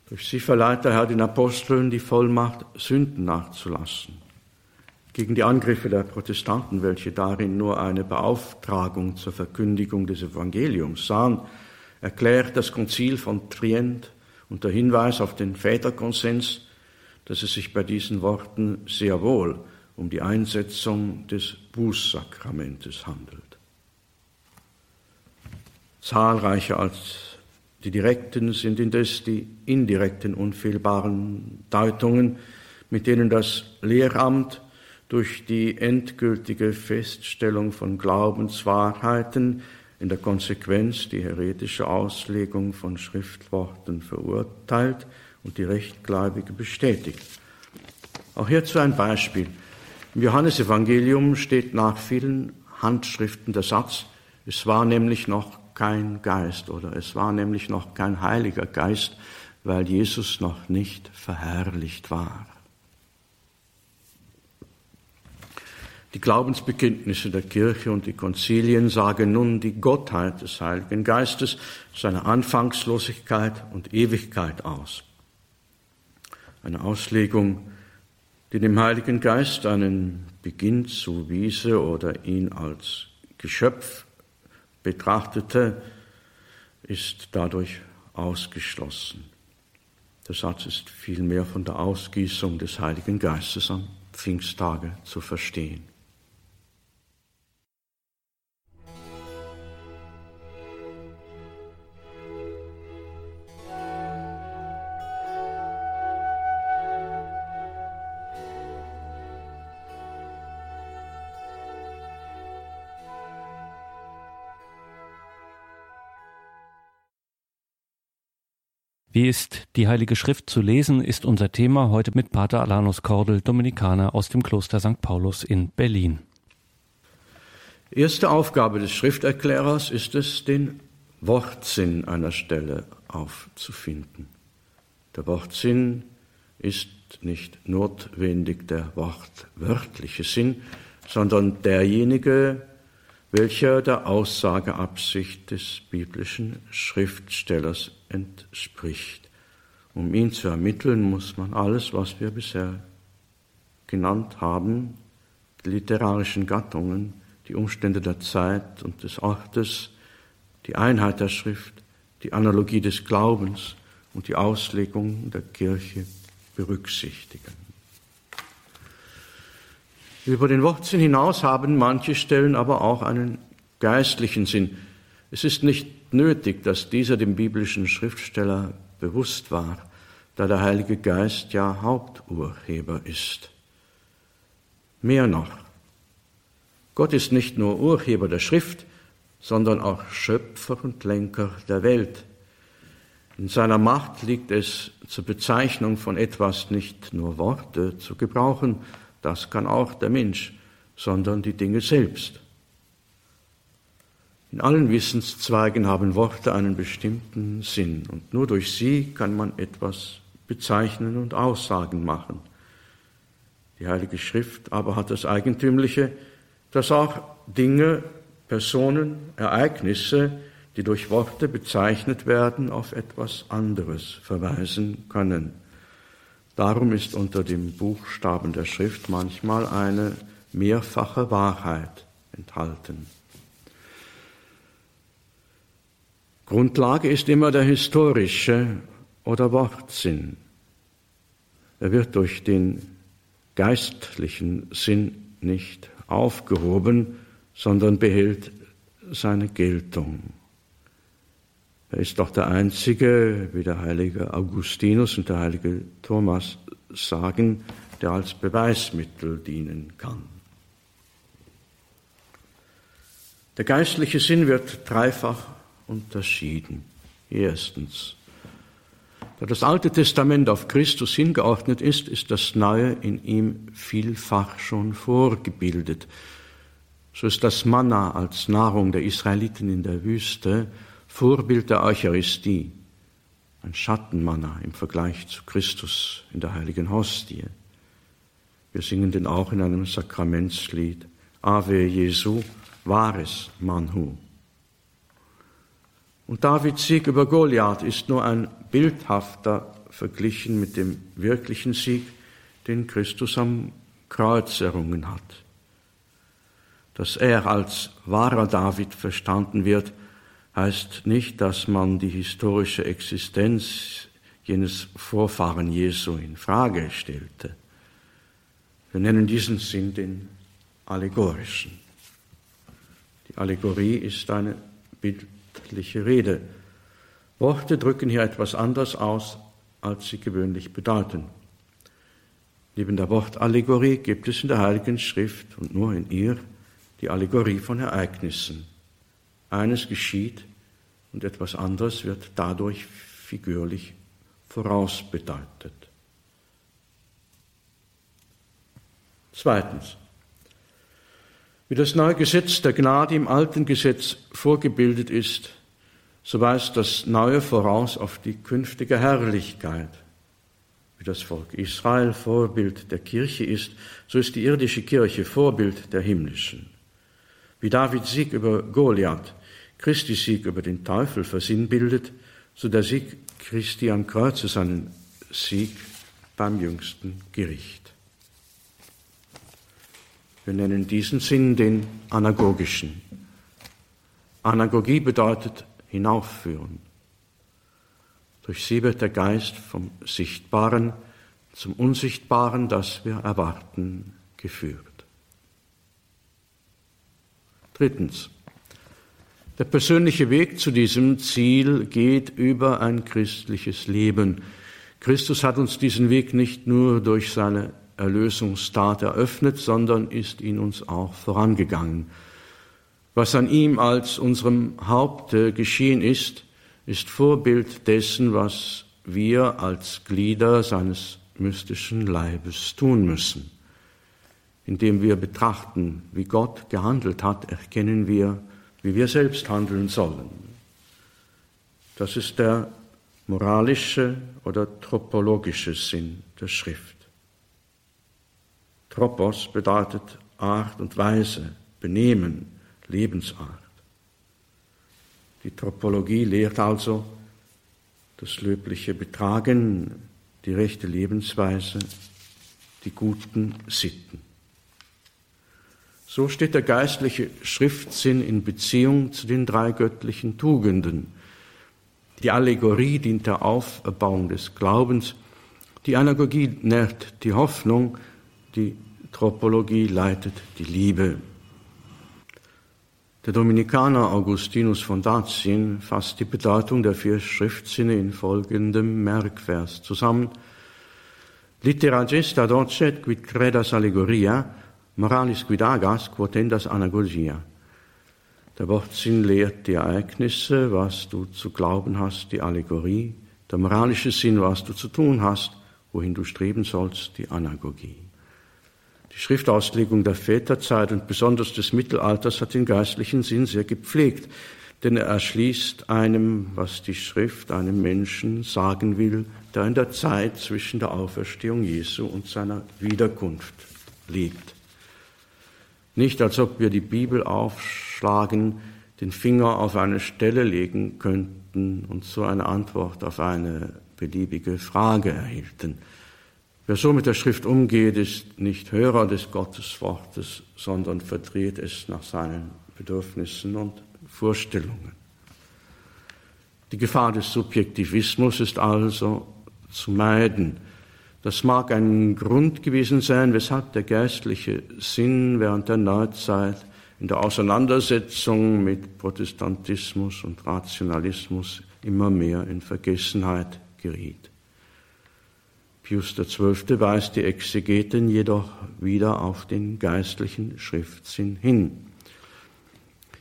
Durch sie verleiht der Herr den Aposteln die Vollmacht, Sünden nachzulassen. Gegen die Angriffe der Protestanten, welche darin nur eine Beauftragung zur Verkündigung des Evangeliums sahen, erklärt das Konzil von Trient unter Hinweis auf den Väterkonsens, dass es sich bei diesen Worten sehr wohl um die Einsetzung des Bußsakramentes handelt. Zahlreicher als die direkten sind indes die indirekten unfehlbaren Deutungen, mit denen das Lehramt durch die endgültige Feststellung von Glaubenswahrheiten in der Konsequenz die heretische Auslegung von Schriftworten verurteilt und die Rechtgläubige bestätigt. Auch hierzu ein Beispiel. Im Johannesevangelium steht nach vielen Handschriften der Satz, es war nämlich noch kein Geist oder es war nämlich noch kein Heiliger Geist, weil Jesus noch nicht verherrlicht war. Die Glaubensbekenntnisse der Kirche und die Konzilien sagen nun die Gottheit des Heiligen Geistes, seine Anfangslosigkeit und Ewigkeit aus. Eine Auslegung, die dem Heiligen Geist einen Beginn zuwiese oder ihn als Geschöpf betrachtete, ist dadurch ausgeschlossen. Der Satz ist vielmehr von der Ausgießung des Heiligen Geistes am Pfingsttage zu verstehen. Wie ist die Heilige Schrift zu lesen, ist unser Thema heute mit Pater Alanus Kordel, Dominikaner aus dem Kloster St. Paulus in Berlin. Erste Aufgabe des Schrifterklärers ist es, den Wortsinn einer Stelle aufzufinden. Der Wortsinn ist nicht notwendig der wortwörtliche Sinn, sondern derjenige, welcher der Aussageabsicht des biblischen Schriftstellers entspricht. Um ihn zu ermitteln, muss man alles, was wir bisher genannt haben, die literarischen Gattungen, die Umstände der Zeit und des Ortes, die Einheit der Schrift, die Analogie des Glaubens und die Auslegung der Kirche berücksichtigen. Über den Wortsinn hinaus haben manche Stellen aber auch einen geistlichen Sinn. Es ist nicht nötig, dass dieser dem biblischen Schriftsteller bewusst war, da der Heilige Geist ja Haupturheber ist. Mehr noch, Gott ist nicht nur Urheber der Schrift, sondern auch Schöpfer und Lenker der Welt. In seiner Macht liegt es zur Bezeichnung von etwas nicht nur Worte zu gebrauchen, das kann auch der Mensch, sondern die Dinge selbst. In allen Wissenszweigen haben Worte einen bestimmten Sinn und nur durch sie kann man etwas bezeichnen und Aussagen machen. Die Heilige Schrift aber hat das Eigentümliche, dass auch Dinge, Personen, Ereignisse, die durch Worte bezeichnet werden, auf etwas anderes verweisen können. Darum ist unter dem Buchstaben der Schrift manchmal eine mehrfache Wahrheit enthalten. Grundlage ist immer der historische oder Wortsinn. Er wird durch den geistlichen Sinn nicht aufgehoben, sondern behält seine Geltung. Er ist doch der einzige, wie der heilige Augustinus und der heilige Thomas sagen, der als Beweismittel dienen kann. Der geistliche Sinn wird dreifach unterschieden. Erstens, da das Alte Testament auf Christus hingeordnet ist, ist das Neue in ihm vielfach schon vorgebildet. So ist das Manna als Nahrung der Israeliten in der Wüste Vorbild der Eucharistie, ein Schattenmanna im Vergleich zu Christus in der heiligen Hostie. Wir singen den auch in einem Sakramentslied. Ave Jesu, wahres Manhu. Und Davids Sieg über Goliath ist nur ein bildhafter verglichen mit dem wirklichen Sieg, den Christus am Kreuz errungen hat. Dass er als wahrer David verstanden wird, heißt nicht, dass man die historische Existenz jenes Vorfahren Jesu in Frage stellte. Wir nennen diesen Sinn den allegorischen. Die Allegorie ist eine bildliche Rede. Worte drücken hier etwas anders aus, als sie gewöhnlich bedeuten. Neben der Wortallegorie gibt es in der Heiligen Schrift und nur in ihr die Allegorie von Ereignissen. Eines geschieht und etwas anderes wird dadurch figürlich vorausbedeutet. Zweitens. Wie das neue Gesetz der Gnade im alten Gesetz vorgebildet ist, so weist das Neue voraus auf die künftige Herrlichkeit. Wie das Volk Israel Vorbild der Kirche ist, so ist die irdische Kirche Vorbild der himmlischen. Wie David Sieg über Goliath Christi Sieg über den Teufel versinnbildet, so der Sieg Christi am Kreuz seinen Sieg beim jüngsten Gericht. Wir nennen diesen Sinn den anagogischen. Anagogie bedeutet hinaufführen. Durch sie wird der Geist vom Sichtbaren zum Unsichtbaren, das wir erwarten, geführt. Drittens. Der persönliche Weg zu diesem Ziel geht über ein christliches Leben. Christus hat uns diesen Weg nicht nur durch seine Erlösungstat eröffnet, sondern ist ihn uns auch vorangegangen. Was an ihm als unserem Haupte geschehen ist, ist Vorbild dessen, was wir als Glieder seines mystischen Leibes tun müssen. Indem wir betrachten, wie Gott gehandelt hat, erkennen wir, wie wir selbst handeln sollen. Das ist der moralische oder tropologische Sinn der Schrift. Tropos bedeutet Art und Weise, Benehmen, Lebensart. Die Tropologie lehrt also das löbliche Betragen, die rechte Lebensweise, die guten Sitten. So steht der geistliche Schriftsinn in Beziehung zu den drei göttlichen Tugenden. Die Allegorie dient der Auferbauung des Glaubens, die Anagogie nährt die Hoffnung, die Tropologie leitet die Liebe. Der Dominikaner Augustinus von Dazien fasst die Bedeutung der vier Schriftsinne in folgendem Merkvers zusammen. Litera gesta docet quid credas allegoria, moralis quid agas quotendas anagogia. Der Wortsinn lehrt die Ereignisse, was du zu glauben hast, die Allegorie. Der moralische Sinn, was du zu tun hast, wohin du streben sollst, die Anagogie. Die Schriftauslegung der Väterzeit und besonders des Mittelalters hat den geistlichen Sinn sehr gepflegt, denn er erschließt einem, was die Schrift einem Menschen sagen will, der in der Zeit zwischen der Auferstehung Jesu und seiner Wiederkunft lebt. Nicht, als ob wir die Bibel aufschlagen, den Finger auf eine Stelle legen könnten und so eine Antwort auf eine beliebige Frage erhielten. Wer so mit der Schrift umgeht, ist nicht Hörer des Gotteswortes, sondern verdreht es nach seinen Bedürfnissen und Vorstellungen. Die Gefahr des Subjektivismus ist also zu meiden. Das mag ein Grund gewesen sein, weshalb der geistliche Sinn während der Neuzeit in der Auseinandersetzung mit Protestantismus und Rationalismus immer mehr in Vergessenheit geriet. Pius XII. weist die Exegeten jedoch wieder auf den geistlichen Schriftsinn hin.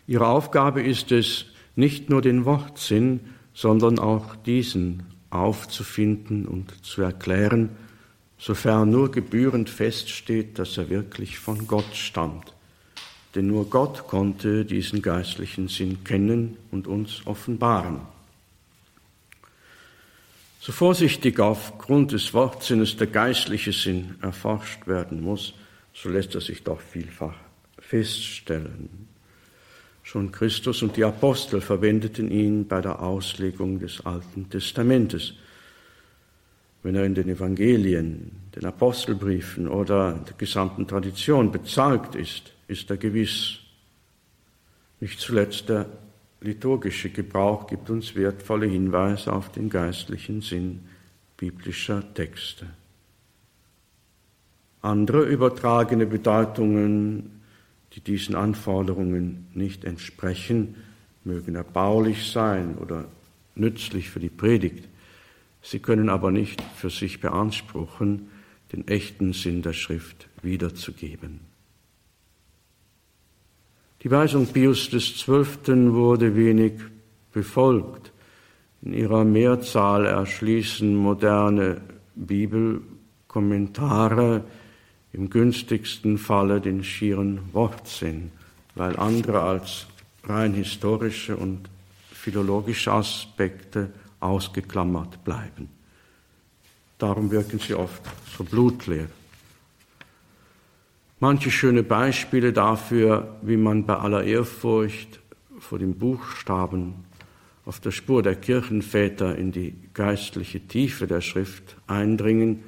Ihre Aufgabe ist es, nicht nur den Wortsinn, sondern auch diesen aufzufinden und zu erklären, sofern nur gebührend feststeht, dass er wirklich von Gott stammt. Denn nur Gott konnte diesen geistlichen Sinn kennen und uns offenbaren. So vorsichtig aufgrund des Wortsinnes der geistliche Sinn erforscht werden muss, so lässt er sich doch vielfach feststellen. Schon Christus und die Apostel verwendeten ihn bei der Auslegung des Alten Testamentes. Wenn er in den Evangelien, den Apostelbriefen oder der gesamten Tradition bezeugt ist, ist er gewiss. Nicht zuletzt der liturgische Gebrauch gibt uns wertvolle Hinweise auf den geistlichen Sinn biblischer Texte. Andere übertragene Bedeutungen, die diesen Anforderungen nicht entsprechen, mögen erbaulich sein oder nützlich für die Predigt. Sie können aber nicht für sich beanspruchen, den echten Sinn der Schrift wiederzugeben. Die Weisung Pius XII. wurde wenig befolgt. In ihrer Mehrzahl erschließen moderne Bibelkommentare im günstigsten Falle den schieren Wortsinn, weil andere als rein historische und philologische Aspekte ausgeklammert bleiben. Darum wirken sie oft so blutleer. Manche schöne Beispiele dafür, wie man bei aller Ehrfurcht vor dem Buchstaben auf der Spur der Kirchenväter in die geistliche Tiefe der Schrift eindringen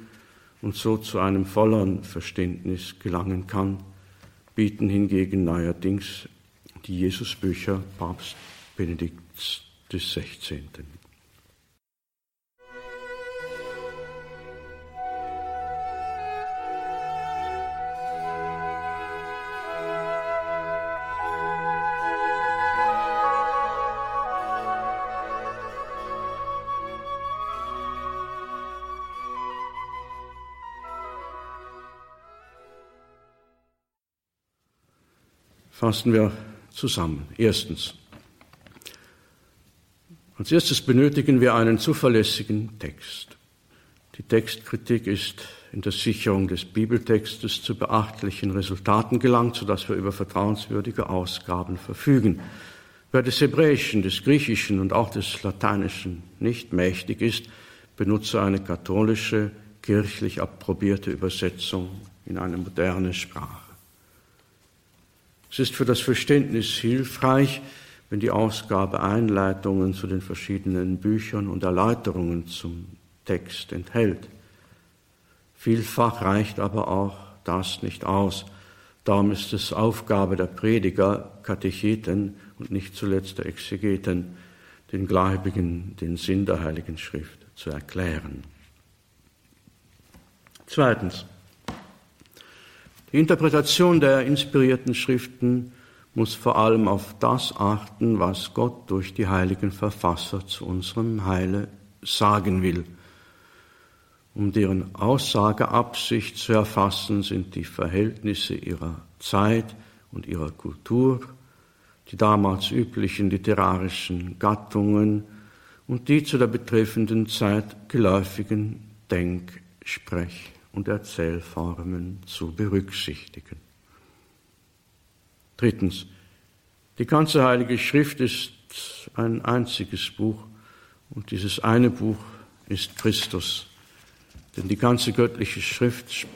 und so zu einem volleren Verständnis gelangen kann, bieten hingegen neuerdings die Jesusbücher Papst Benedikts des 16. Fassen wir zusammen. Erstens. Als erstes benötigen wir einen zuverlässigen Text. Die Textkritik ist in der Sicherung des Bibeltextes zu beachtlichen Resultaten gelangt, sodass wir über vertrauenswürdige Ausgaben verfügen. Wer des Hebräischen, des Griechischen und auch des Lateinischen nicht mächtig ist, benutze eine katholische, kirchlich approbierte Übersetzung in eine moderne Sprache. Es ist für das Verständnis hilfreich, wenn die Ausgabe Einleitungen zu den verschiedenen Büchern und Erläuterungen zum Text enthält. Vielfach reicht aber auch das nicht aus. Darum ist es Aufgabe der Prediger, Katecheten und nicht zuletzt der Exegeten, den Gläubigen den Sinn der Heiligen Schrift zu erklären. Zweitens. Die Interpretation der inspirierten Schriften muss vor allem auf das achten, was Gott durch die heiligen Verfasser zu unserem Heile sagen will. Um deren Aussageabsicht zu erfassen, sind die Verhältnisse ihrer Zeit und ihrer Kultur, die damals üblichen literarischen Gattungen und die zu der betreffenden Zeit geläufigen Denk-, und Erzählformen zu berücksichtigen. Drittens, die ganze Heilige Schrift ist ein einziges Buch und dieses eine Buch ist Christus. Denn die ganze göttliche Schrift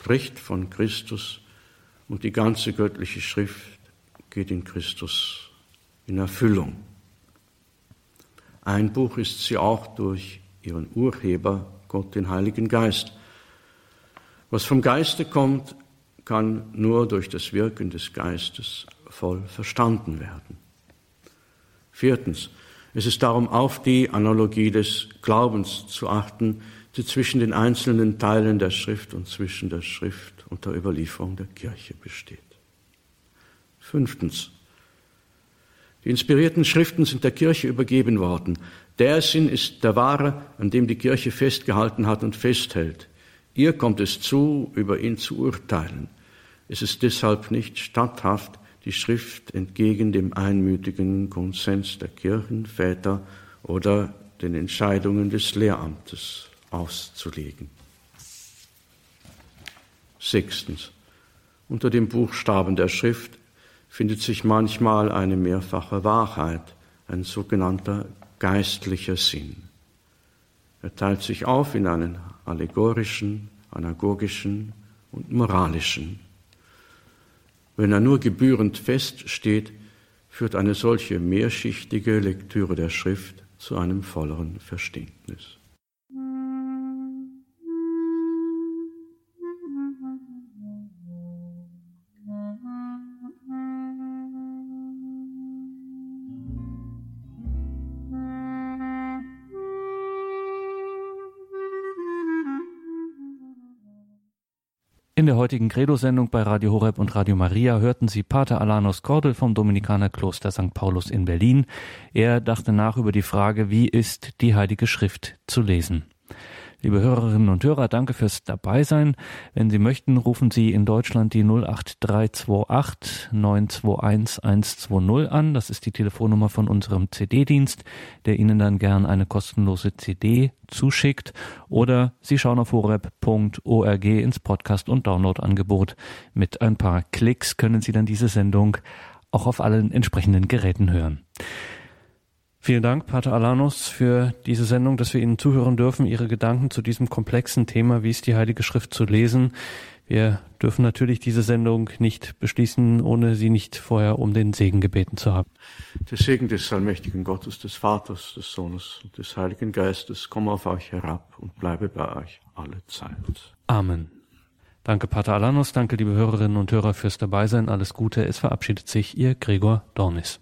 spricht von Christus und die ganze göttliche Schrift geht in Christus in Erfüllung. Ein Buch ist sie auch durch ihren Urheber, Gott den Heiligen Geist. Was vom Geiste kommt, kann nur durch das Wirken des Geistes voll verstanden werden. Viertens, es ist darum auf die Analogie des Glaubens zu achten, die zwischen den einzelnen Teilen der Schrift und zwischen der Schrift und der Überlieferung der Kirche besteht. Fünftens, die inspirierten Schriften sind der Kirche übergeben worden. Der Sinn ist der wahre, an dem die Kirche festgehalten hat und festhält. Ihr kommt es zu, über ihn zu urteilen. Es ist deshalb nicht statthaft, die Schrift entgegen dem einmütigen Konsens der Kirchenväter oder den Entscheidungen des Lehramtes auszulegen. Sechstens. Unter dem Buchstaben der Schrift findet sich manchmal eine mehrfache Wahrheit, ein sogenannter geistlicher Sinn. Er teilt sich auf in einen allegorischen, anagogischen und moralischen. Wenn er nur gebührend feststeht, führt eine solche mehrschichtige Lektüre der Schrift zu einem volleren Verständnis. Heutigen Credo-Sendung bei Radio Horeb und Radio Maria hörten Sie Pater Alanos Kordel vom Dominikanerkloster St. Paulus in Berlin. Er dachte nach über die Frage, wie ist die Heilige Schrift zu lesen. Liebe Hörerinnen und Hörer, danke fürs Dabeisein. Wenn Sie möchten, rufen Sie in Deutschland die 08328 921 120 an. Das ist die Telefonnummer von unserem CD-Dienst, der Ihnen dann gern eine kostenlose CD zuschickt. Oder Sie schauen auf horeb.org ins Podcast- und Download-Angebot. Mit ein paar Klicks können Sie dann diese Sendung auch auf allen entsprechenden Geräten hören. Vielen Dank, Pater Alanos, für diese Sendung, dass wir Ihnen zuhören dürfen, Ihre Gedanken zu diesem komplexen Thema, wie ist die Heilige Schrift zu lesen. Wir dürfen natürlich diese Sendung nicht beschließen, ohne Sie nicht vorher um den Segen gebeten zu haben. Der Segen des allmächtigen Gottes, des Vaters, des Sohnes und des Heiligen Geistes komme auf euch herab und bleibe bei euch alle Zeit. Amen. Danke, Pater Alanos. Danke, liebe Hörerinnen und Hörer, fürs Dabeisein. Alles Gute. Es verabschiedet sich Ihr Gregor Dornis.